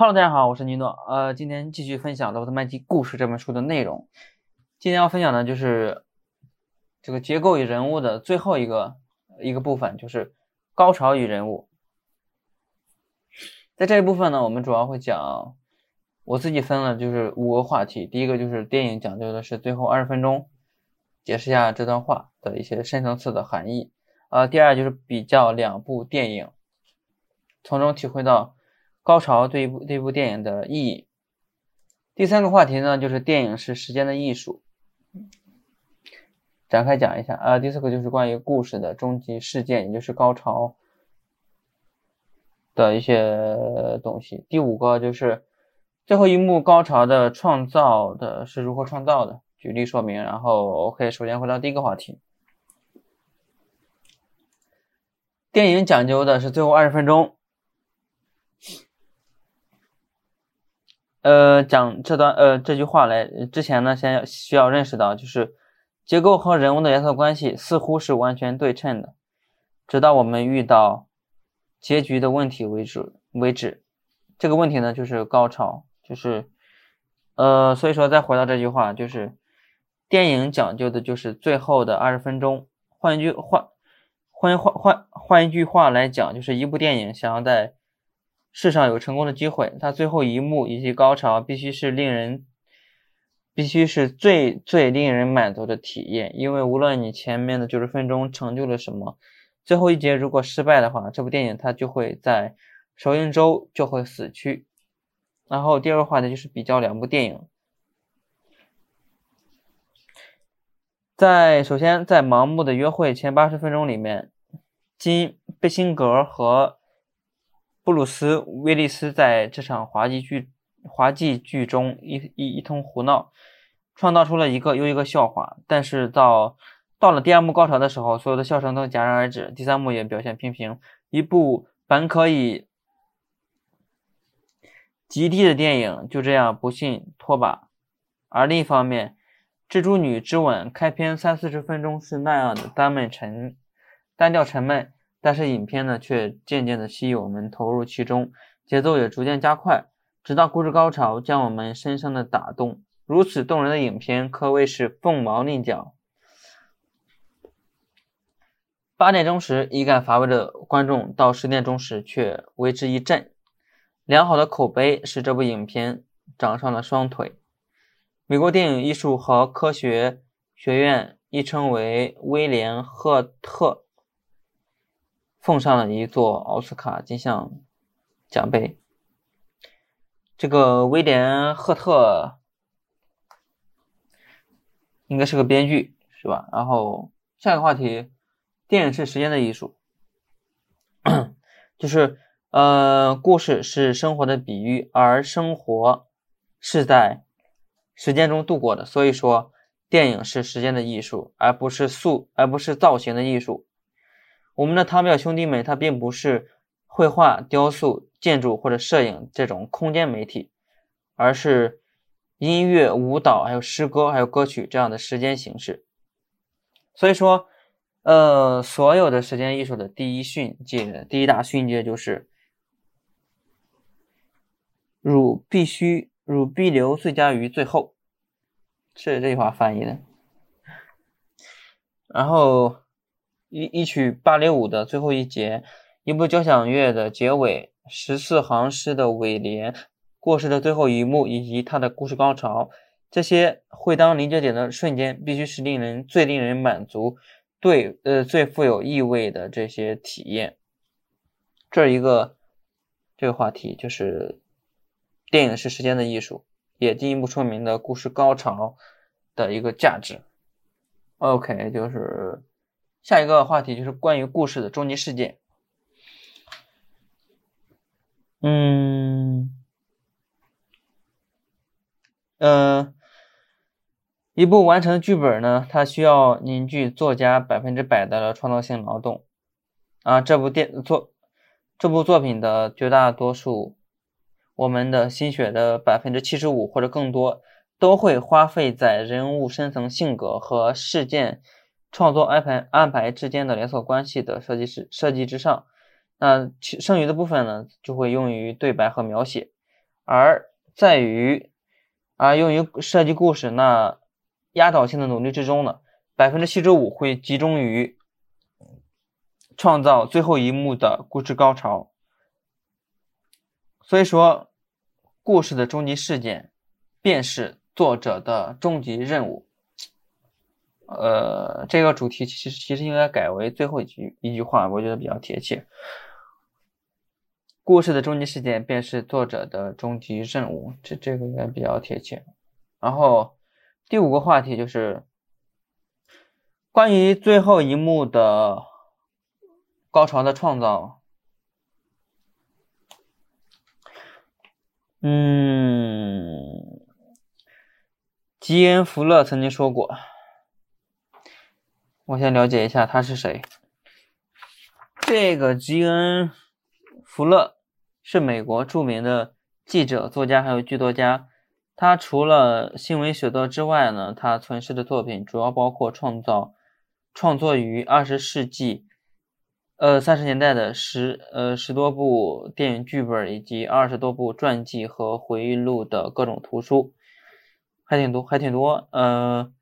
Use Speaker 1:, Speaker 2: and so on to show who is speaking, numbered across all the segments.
Speaker 1: Hello，大家好，我是尼诺。呃，今天继续分享《罗伯特麦基故事》这本书的内容。今天要分享的就是这个结构与人物的最后一个一个部分，就是高潮与人物。在这一部分呢，我们主要会讲，我自己分了就是五个话题。第一个就是电影讲究的是最后二十分钟，解释一下这段话的一些深层次的含义。呃，第二就是比较两部电影。从中体会到高潮对一部这部电影的意义。第三个话题呢，就是电影是时间的艺术，展开讲一下啊。第四个就是关于故事的终极事件，也就是高潮的一些东西。第五个就是最后一幕高潮的创造的是如何创造的，举例说明。然后 OK，首先回到第一个话题，电影讲究的是最后二十分钟。呃，讲这段呃这句话来之前呢，先要需要认识到，就是结构和人物的连锁关系似乎是完全对称的，直到我们遇到结局的问题为止为止。这个问题呢，就是高潮，就是呃，所以说再回到这句话，就是电影讲究的就是最后的二十分钟。换一句换换换换换一句话来讲，就是一部电影想要在世上有成功的机会，它最后一幕以及高潮必须是令人，必须是最最令人满足的体验。因为无论你前面的九十分钟成就了什么，最后一节如果失败的话，这部电影它就会在首映周就会死去。然后第二个话题就是比较两部电影，在首先在《盲目的约会》前八十分钟里面，金贝辛格和。布鲁斯·威利斯在这场滑稽剧滑稽剧中一一一通胡闹，创造出了一个又一个笑话。但是到到了第二幕高潮的时候，所有的笑声都戛然而止。第三幕也表现平平。一部本可以极地的电影就这样不幸拖把。而另一方面，《蜘蛛女之吻》开篇三四十分钟是那样的单闷沉单调沉闷。但是影片呢，却渐渐的吸引我们投入其中，节奏也逐渐加快，直到故事高潮将我们深深的打动。如此动人的影片可谓是凤毛麟角。八点钟时一感乏味的观众，到十点钟时却为之一振。良好的口碑使这部影片长上了双腿。美国电影艺术和科学学院亦称为威廉赫特。奉上了一座奥斯卡金像奖杯。这个威廉·赫特应该是个编剧，是吧？然后下一个话题，电影是时间的艺术，就是呃，故事是生活的比喻，而生活是在时间中度过的。所以说，电影是时间的艺术，而不是塑，而不是造型的艺术。我们的汤表兄弟们，他并不是绘画、雕塑、建筑或者摄影这种空间媒体，而是音乐、舞蹈、还有诗歌、还有歌曲这样的时间形式。所以说，呃，所有的时间艺术的第一训诫、第一大训诫就是：汝必须，汝必留最佳于最后，是这句话翻译的。然后。一一曲芭蕾舞的最后一节，一部交响乐的结尾，十四行诗的尾联，故事的最后一幕，以及它的故事高潮，这些会当临界点的瞬间，必须是令人最令人满足、对呃最富有意味的这些体验。这一个这个话题就是电影是时间的艺术，也进一步说明了故事高潮的一个价值。OK，就是。下一个话题就是关于故事的终极事件。嗯，呃，一部完成剧本呢，它需要凝聚作家百分之百的创造性劳动。啊，这部电作这部作品的绝大多数，我们的心血的百分之七十五或者更多，都会花费在人物深层性格和事件。创作安排安排之间的连锁关系的设计师设计之上，那其剩余的部分呢，就会用于对白和描写。而在于啊，用于设计故事那压倒性的努力之中呢，百分之七十五会集中于创造最后一幕的故事高潮。所以说，故事的终极事件便是作者的终极任务。呃，这个主题其实其实应该改为最后一句一句话，我觉得比较贴切。故事的终极事件便是作者的终极任务，这这个应该比较贴切。然后第五个话题就是关于最后一幕的高潮的创造。嗯，吉恩·福勒曾经说过。我先了解一下他是谁。这个吉恩·福勒是美国著名的记者、作家，还有剧作家。他除了新闻写作之外呢，他存世的作品主要包括创造、创作于二十世纪，呃三十年代的十呃十多部电影剧本，以及二十多部传记和回忆录的各种图书，还挺多，还挺多，呃。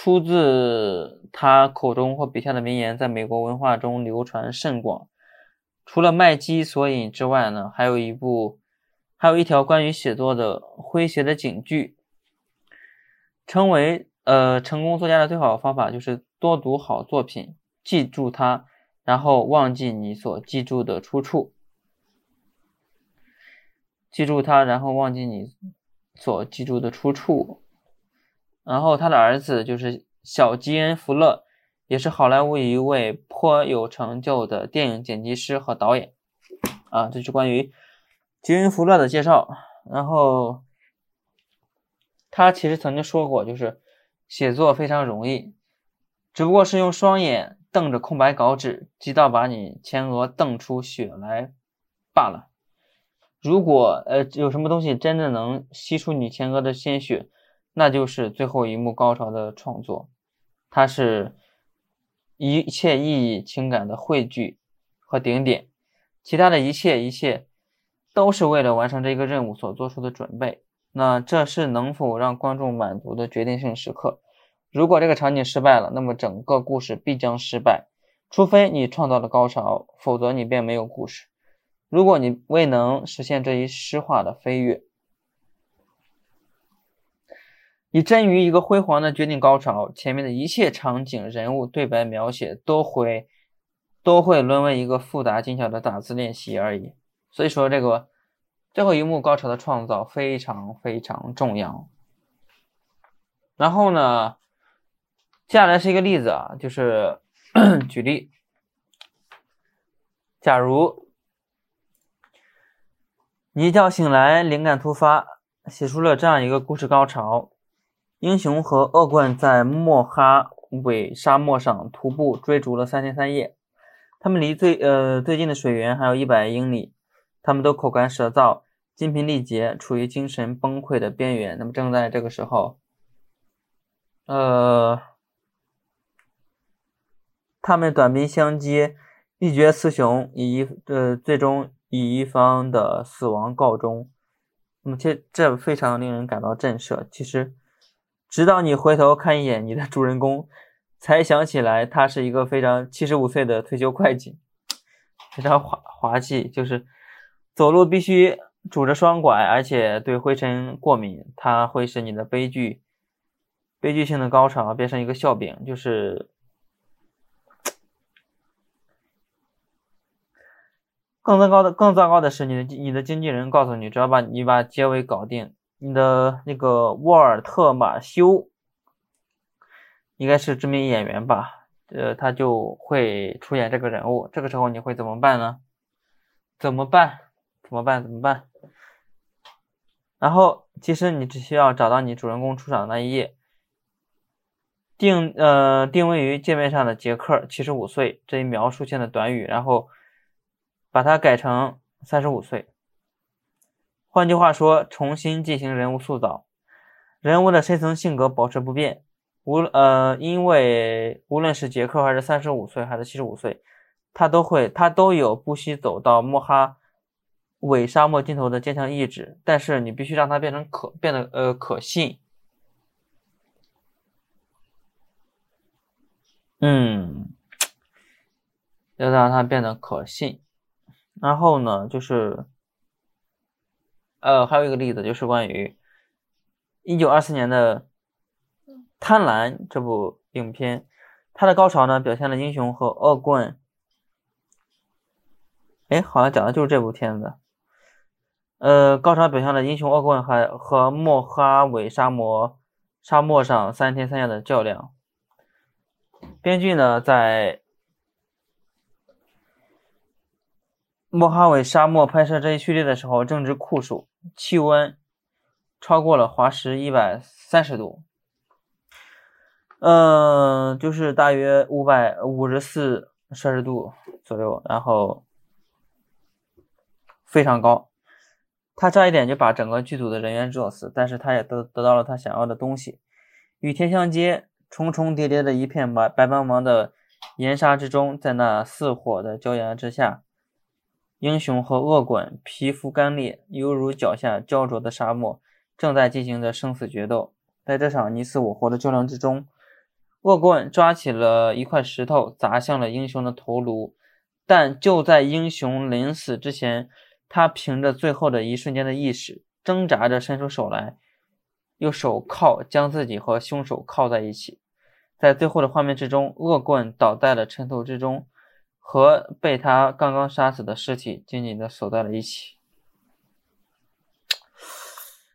Speaker 1: 出自他口中或笔下的名言，在美国文化中流传甚广。除了麦基索引之外呢，还有一部，还有一条关于写作的诙谐的警句。成为呃成功作家的最好方法就是多读好作品，记住它，然后忘记你所记住的出处。记住它，然后忘记你所记住的出处。然后他的儿子就是小吉恩·福勒，也是好莱坞一位颇有成就的电影剪辑师和导演。啊，这是关于吉恩·福勒的介绍。然后他其实曾经说过，就是写作非常容易，只不过是用双眼瞪着空白稿纸，直到把你前额瞪出血来罢了。如果呃有什么东西真的能吸出你前额的鲜血，那就是最后一幕高潮的创作，它是一切意义、情感的汇聚和顶点，其他的一切一切都是为了完成这个任务所做出的准备。那这是能否让观众满足的决定性时刻。如果这个场景失败了，那么整个故事必将失败。除非你创造了高潮，否则你便没有故事。如果你未能实现这一诗化的飞跃。以臻于一个辉煌的绝顶高潮，前面的一切场景、人物、对白描写都会都会沦为一个复杂精巧的打字练习而已。所以说，这个最后一幕高潮的创造非常非常重要。然后呢，接下来是一个例子啊，就是 举例，假如你一觉醒来，灵感突发，写出了这样一个故事高潮。英雄和恶棍在莫哈韦沙漠上徒步追逐了三天三夜，他们离最呃最近的水源还有一百英里，他们都口干舌燥、精疲力竭，处于精神崩溃的边缘。那么正在这个时候，呃，他们短兵相接，一决雌雄，以一呃最终以一方的死亡告终。那么这这非常令人感到震慑。其实。直到你回头看一眼你的主人公，才想起来他是一个非常七十五岁的退休会计，非常滑滑稽，就是走路必须拄着双拐，而且对灰尘过敏，它会使你的悲剧悲剧性的高潮变成一个笑柄。就是更糟糕的，更糟糕的是，你的你的经纪人告诉你，只要把你把结尾搞定。你的那个沃尔特·马修应该是知名演员吧？呃，他就会出演这个人物。这个时候你会怎么办呢？怎么办？怎么办？怎么办？然后，其实你只需要找到你主人公出场的那一页，定呃定位于界面上的杰克七十五岁这一描述性的短语，然后把它改成三十五岁。换句话说，重新进行人物塑造，人物的深层性格保持不变。无呃，因为无论是杰克还是三十五岁还是七十五岁，他都会他都有不惜走到莫哈伪沙漠尽头的坚强意志，但是你必须让它变成可变得呃可信。嗯，要让它变得可信。然后呢，就是呃，还有一个例子，就是关于一九二四年的《贪婪》这部影片，它的高潮呢，表现了英雄和恶棍。哎，好像讲的就是这部片子。呃，高潮表现了英雄恶棍还和莫哈韦沙漠沙漠上三天三夜的较量。编剧呢，在莫哈韦沙漠拍摄这一序列的时候，正值酷暑，气温超过了华氏一百三十度，嗯，就是大约五百五十四摄氏度左右，然后非常高。他差一点就把整个剧组的人员热死，但是他也得得到了他想要的东西。与天相接，重重叠叠的一片白白茫茫的岩沙之中，在那似火的骄阳之下，英雄和恶棍皮肤干裂，犹如脚下焦灼的沙漠，正在进行着生死决斗。在这场你死我活的较量之中，恶棍抓起了一块石头砸向了英雄的头颅，但就在英雄临死之前。他凭着最后的一瞬间的意识，挣扎着伸出手来，用手铐将自己和凶手铐在一起。在最后的画面之中，恶棍倒在了尘土之中，和被他刚刚杀死的尸体紧紧的锁在了一起。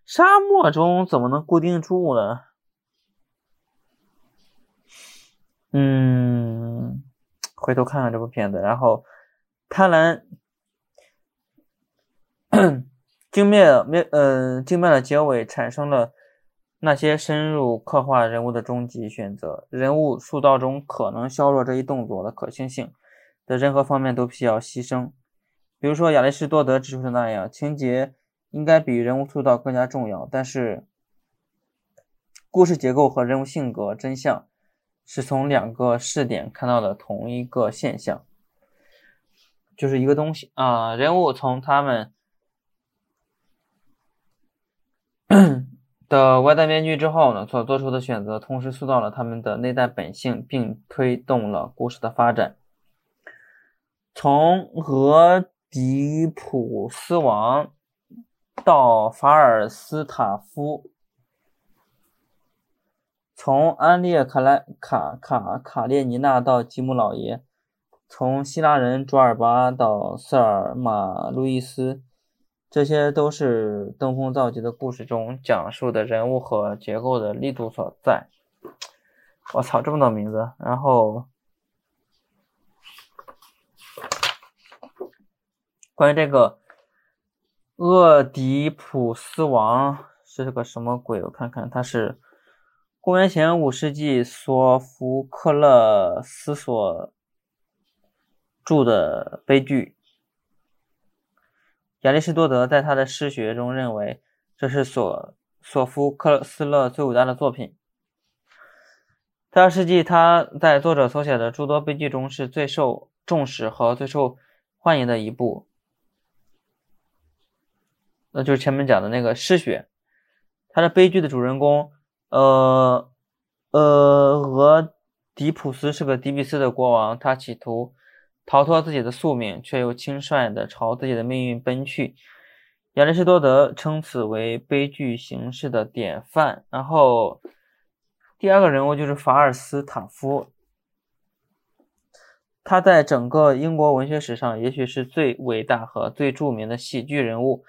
Speaker 1: 沙漠中怎么能固定住呢？嗯，回头看看这部片子，然后贪婪。精妙妙，嗯，精妙的结尾产生了那些深入刻画人物的终极选择。人物塑造中可能削弱这一动作的可行性的任何方面都需要牺牲。比如说亚里士多德指出的那样，情节应该比人物塑造更加重要。但是，故事结构和人物性格真相是从两个视点看到的同一个现象，就是一个东西啊。人物从他们。的外在面具之后呢，所做出的选择同时塑造了他们的内在本性，并推动了故事的发展。从俄狄浦斯王到法尔斯塔夫，从安列卡莱卡卡卡列尼娜到吉姆老爷，从希腊人卓尔巴到塞尔马路易斯。这些都是登峰造极的故事中讲述的人物和结构的力度所在。我操，这么多名字！然后关于这个厄狄浦斯王是个什么鬼？我看看，他是公元前五世纪索福克勒斯所著的悲剧。亚里士多德在他的诗学中认为，这是索索福克勒斯勒最伟大的作品。在二世纪，他在作者所写的诸多悲剧中是最受重视和最受欢迎的一部，那就是前面讲的那个诗学。他的悲剧的主人公，呃呃，俄狄浦斯是个迪比斯的国王，他企图。逃脱自己的宿命，却又轻率地朝自己的命运奔去。亚里士多德称此为悲剧形式的典范。然后，第二个人物就是法尔斯塔夫，他在整个英国文学史上，也许是最伟大和最著名的喜剧人物。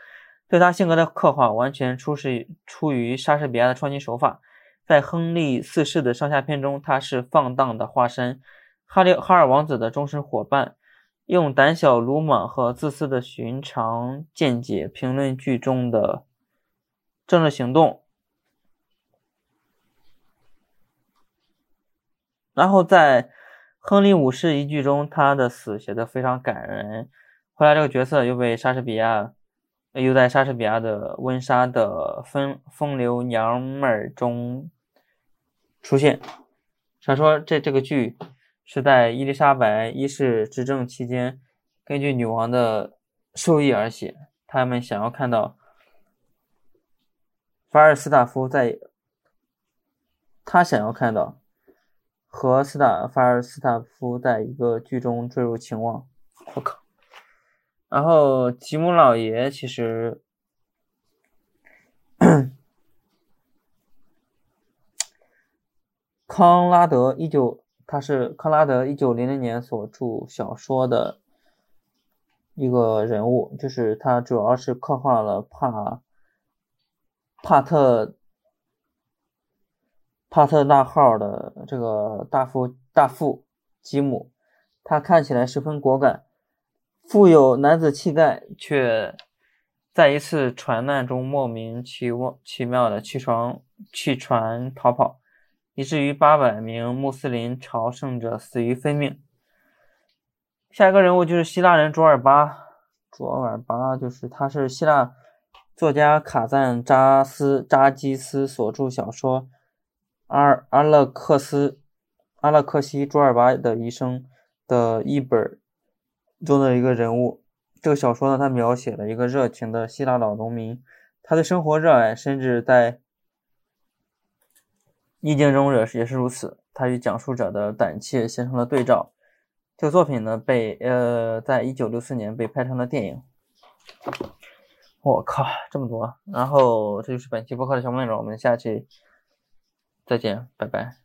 Speaker 1: 对他性格的刻画，完全出是出于莎士比亚的创新手法。在亨利四世的上下篇中，他是放荡的化身。哈利哈尔王子的终身伙伴，用胆小、鲁莽和自私的寻常见解评论剧中的政治行动。然后在亨利五世一剧中，他的死写的非常感人。后来这个角色又被莎士比亚又在莎士比亚的《温莎的风风流娘们儿》中出现。传说这这个剧。是在伊丽莎白一世执政期间，根据女王的授意而写。他们想要看到法尔斯塔夫在，他想要看到和斯塔法尔斯塔夫在一个剧中坠入情网。我靠！然后吉姆老爷其实。康拉德一九，他是康拉德一九零零年所著小说的一个人物，就是他主要是刻画了帕帕特帕特纳号的这个大副大副吉姆，他看起来十分果敢，富有男子气概，却在一次船难中莫名其妙、奇妙的弃船弃船逃跑。以至于八百名穆斯林朝圣者死于非命。下一个人物就是希腊人卓尔巴。卓尔巴就是他是希腊作家卡赞扎斯扎基斯所著小说《阿阿勒克斯阿勒克西卓尔巴的一生》的一本中的一个人物。这个小说呢，他描写了一个热情的希腊老农民，他对生活热爱，甚至在。逆境中也是也是如此，他与讲述者的胆怯形成了对照。这个作品呢，被呃，在一九六四年被拍成了电影。我靠，这么多！然后这就是本期播客的全部内容，我们下期再见，拜拜。